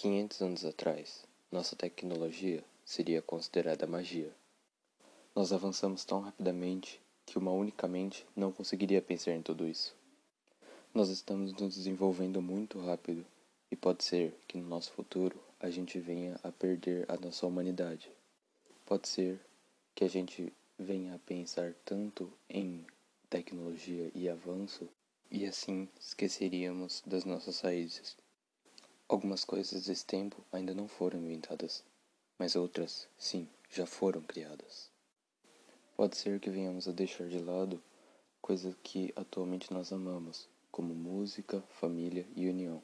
500 anos atrás, nossa tecnologia seria considerada magia. Nós avançamos tão rapidamente que uma única mente não conseguiria pensar em tudo isso. Nós estamos nos desenvolvendo muito rápido e pode ser que no nosso futuro a gente venha a perder a nossa humanidade. Pode ser que a gente venha a pensar tanto em tecnologia e avanço e assim esqueceríamos das nossas raízes. Algumas coisas desse tempo ainda não foram inventadas, mas outras, sim, já foram criadas. Pode ser que venhamos a deixar de lado coisas que atualmente nós amamos, como música, família e união.